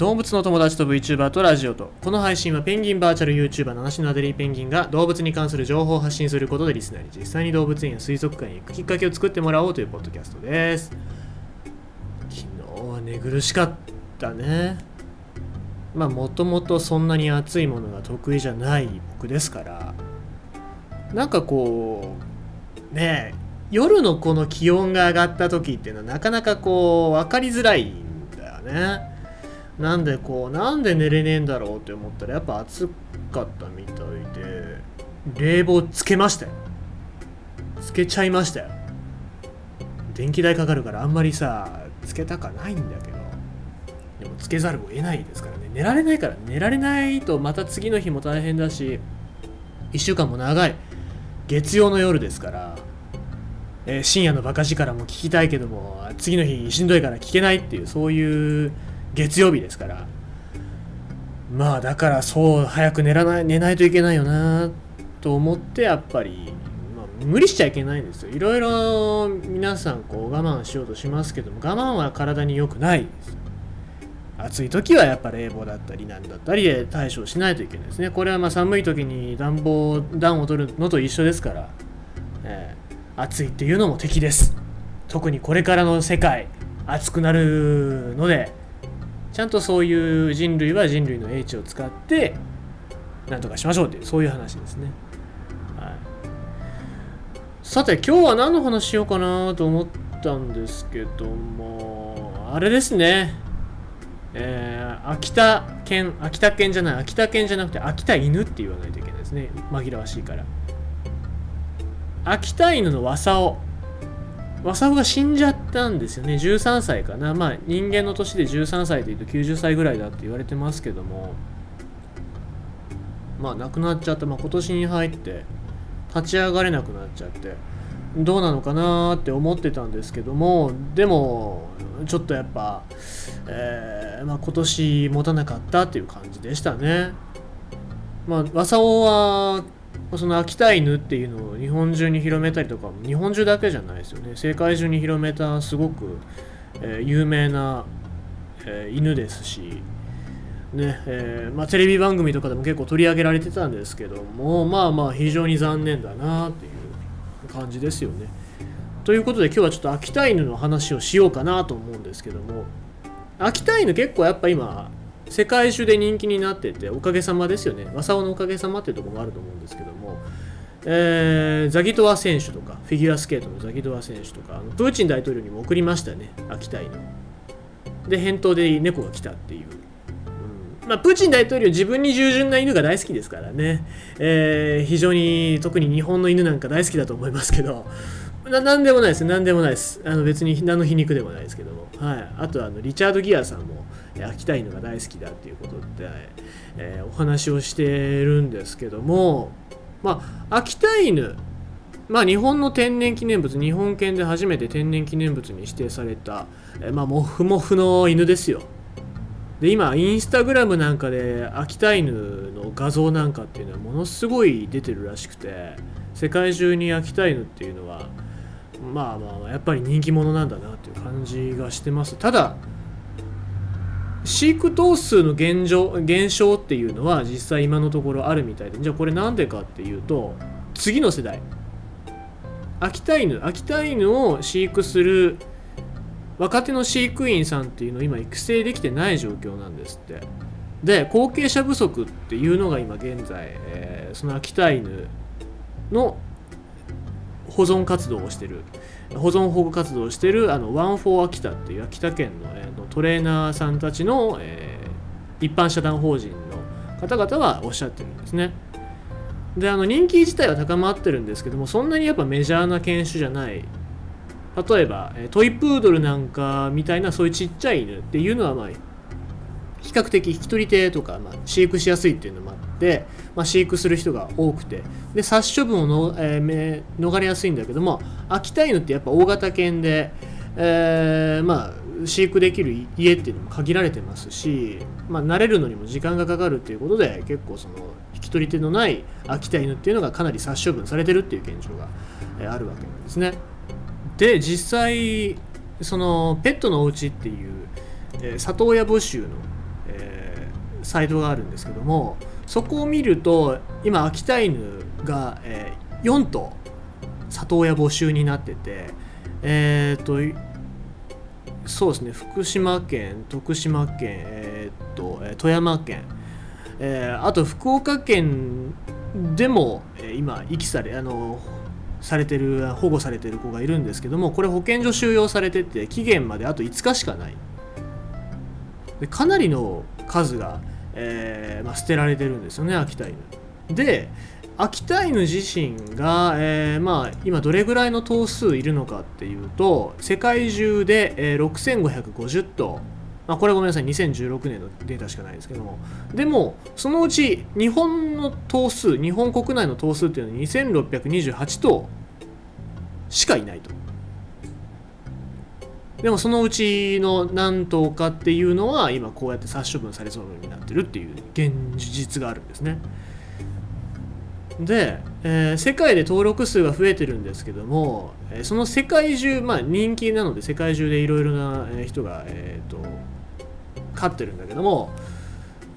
動物の友達と VTuber とラジオとこの配信はペンギンバーチャル YouTuber 七種のアデリーペンギンが動物に関する情報を発信することでリスナーに実際に動物園や水族館へ行くきっかけを作ってもらおうというポッドキャストです。昨日は寝苦しかったね。まあもともとそんなに暑いものが得意じゃない僕ですから。なんかこうねえ夜のこの気温が上がった時っていうのはなかなかこう分かりづらいんだよね。なんでこうなんで寝れねえんだろうって思ったらやっぱ暑かったみたいで冷房つけましたよ。つけちゃいましたよ。電気代かかるからあんまりさつけたかないんだけど。でもつけざるを得ないですからね。寝られないから寝られないとまた次の日も大変だし1週間も長い。月曜の夜ですから、えー深夜のバカ力も聞きたいけども次の日しんどいから聞けないっていうそういう月曜日ですから。まあだからそう早く寝らない寝ないといけないよなと思ってやっぱり、まあ、無理しちゃいけないんですよ。いろいろ皆さんこう我慢しようとしますけども我慢は体に良くないです。暑い時はやっぱ冷房だったりなんだったりで対処しないといけないですね。これはま寒い時に暖房暖を取るのと一緒ですから、えー暑いっていうのも敵です。特にこれからの世界暑くなるので。ちゃんとそういう人類は人類の英知を使ってなんとかしましょうっていうそういう話ですね、はい、さて今日は何の話しようかなと思ったんですけどもあれですね。えー秋田県秋田県じゃない秋田県じゃなくて秋田犬って言わないといけないですね。紛らわしいから。秋田犬のワサオ。ワサオが死んじゃったんですよね。13歳かな。まあ人間の年で13歳というと90歳ぐらいだって言われてますけども。まあ亡くなっちゃった、まあ、今年に入って立ち上がれなくなっちゃってどうなのかなって思ってたんですけども。でもちょっとやっぱ、えーまあ、今年持たなかったっていう感じでしたね。まあ、ワサオはその秋田犬っていうのを日本中に広めたりとか日本中だけじゃないですよね世界中に広めたすごく、えー有名な、えー犬ですし、ねえーまあ、テレビ番組とかでも結構取り上げられてたんですけどもまあまあ非常に残念だなっていう感じですよね。ということで今日はちょっと秋田犬の話をしようかなと思うんですけども秋田犬結構やっぱ今世界中で人気になってておかげさまですよね。正雄のおかげさまっていうところもあると思うんですけども、えーザギトワ選手とかフィギュアスケートのザギトワ選手とかあのプーチン大統領にも送りましたね。秋田犬。で返答で猫が来たっていう、うん。まあ、プーチン大統領自分に従順な犬が大好きですからね、えー非常に特に日本の犬なんか大好きだと思いますけど。ななんでもないです。なんでもないです。あの別に何の皮肉でもないですけども、はい、あとあのリチャード・ギアさんもえ秋田犬が大好きだっていうことで、えーお話をしてるんですけどもまあ秋田犬まあ日本の天然記念物日本犬で初めて天然記念物に指定された、えまあモフモフの犬ですよ。で今インスタグラムなんかで秋田犬の画像なんかっていうのはものすごい出てるらしくて世界中に秋田犬っていうのはまあまあやっぱり人気者なんだなっていう感じがしてます。ただ飼育頭数の減少減少っていうのは実際今のところあるみたいでじゃあこれなんでかっていうと次の世代。秋田犬。秋田犬を飼育する若手の飼育員さんっていうのを今育成できてない状況なんですって。で後継者不足っていうのが今現在、えーその秋田犬の保存活動をしてる保存保護活動をしてるあのワンフォー秋田っていう秋田県の,、えーのトレーナーさんたちの、えー一般社団法人の方々はおっしゃってるんですね。であの人気自体は高まってるんですけどもそんなにやっぱメジャーな犬種じゃない例えばトイプードルなんかみたいなそういうちっちゃい犬っていうのはまあ比較的引き取り手とか、まあ、飼育しやすいっていうのもあって、まあ、飼育する人が多くてで殺処分をの、えー逃れやすいんだけども秋田犬ってやっぱ大型犬で、えーまあ飼育できる家っていうのも限られてますし、まあ、慣れるのにも時間がかかるっていうことで結構その引き取り手のない秋田犬っていうのがかなり殺処分されてるっていう現状が、えーあるわけなんですね。で実際そのペットのお家っていう、えー里親募集の、えサイトがあるんですけどもそこを見ると今秋田犬が、えー、4頭里親募集になっててえっ、とそうですね福島県徳島県えっ、ー、と富山県、え、あと福岡県でも、え今遺棄されあのされてる保護されてる子がいるんですけどもこれ保健所収容されてて期限まであと5日しかない。でかなりの数が、えー、まあ、捨てられてるんですよね秋田犬。で秋田犬自身が、えー、まあ、今どれぐらいの頭数いるのかっていうと世界中で、えー、6550頭。まあ、これごめんなさい2016年のデータしかないですけども。でもそのうち日本の頭数日本国内の頭数っていうのは2628頭しかいないと。でもそのうちの何頭かっていうのは今こうやって殺処分されそうになってるっていう現実があるんですね。で、えー、世界で登録数が増えてるんですけども、え、その世界中まあ人気なので世界中でいろいろな人が、えーと飼ってるんだけども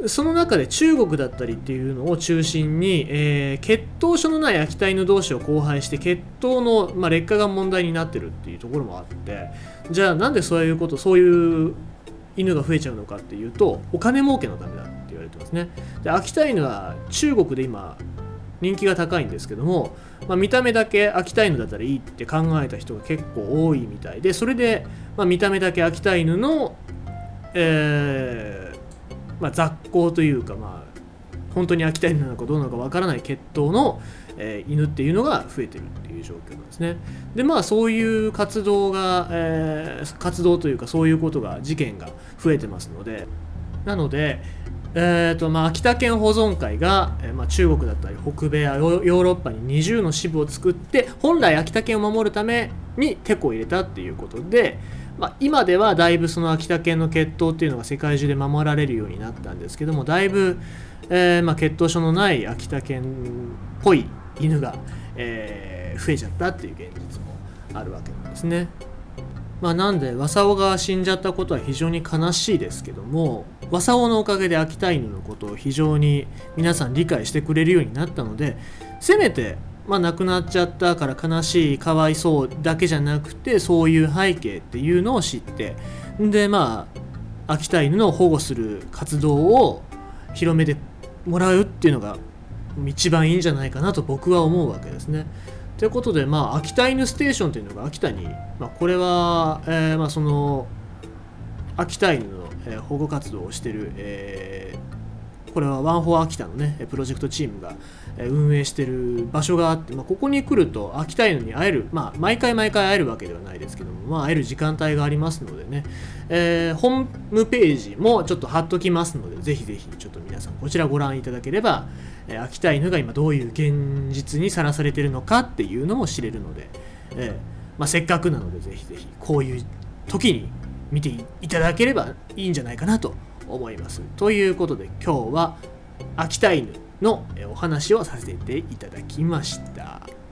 その中で中国だったりっていうのを中心に、えー、血統書のない秋田犬同士を交配して血統の、まあ、劣化が問題になってるっていうところもあってじゃあなんでそういうことそういう犬が増えちゃうのかっていうとお金儲けのためだって言われてますね。で秋田犬は中国で今人気が高いんですけども、まあ、見た目だけ秋田犬だったらいいって考えた人が結構多いみたいでそれで、まあ、見た目だけ秋田犬のえー、まあ、雑行というか、まあ、本当に秋田犬なのかどうなのかわからない血統の、えー、犬っていうのが増えてるっていう状況なんですね。でまあそういう活動が、えー、活動というかそういうことが事件が増えてますのでなので、えーとまあ、秋田県保存会が、えーまあ、中国だったり北米やヨーロッパに20の支部を作って本来秋田県を守るためにテコを入れたっていうことで、まあ、今ではだいぶその秋田犬の血統っていうのが世界中で守られるようになったんですけどもだいぶ、えー、まあ、血統書のない秋田犬っぽい犬が、えー、増えちゃったっていう現実もあるわけなんですね。まあ、なんで正雄が死んじゃったことは非常に悲しいですけども正雄のおかげで秋田犬のことを非常に皆さん理解してくれるようになったのでせめてまあ、亡くなっちゃったから悲しいかわいそうだけじゃなくてそういう背景っていうのを知ってでまあ秋田犬の保護する活動を広めてもらうっていうのが一番いいんじゃないかなと僕は思うわけですね。ということで、まあ、秋田犬ステーションというのが秋田に、まあ、これは、えー、まあ、その秋田犬の、えー、保護活動をしてる、えーこれはワンフォー秋田のねプロジェクトチームが運営してる場所があって、まあ、ここに来ると秋田犬に会える、まあ、毎回毎回会えるわけではないですけども、まあ、会える時間帯がありますのでね、えー、ホームページもちょっと貼っときますのでぜひぜひちょっと皆さんこちらご覧いただければ、えー、秋田犬が今どういう現実にさらされてるのかっていうのも知れるので、えーまあ、せっかくなのでぜひぜひこういう時に見ていただければいいんじゃないかなと思います。ということで今日は秋田犬のお話をさせていただきました。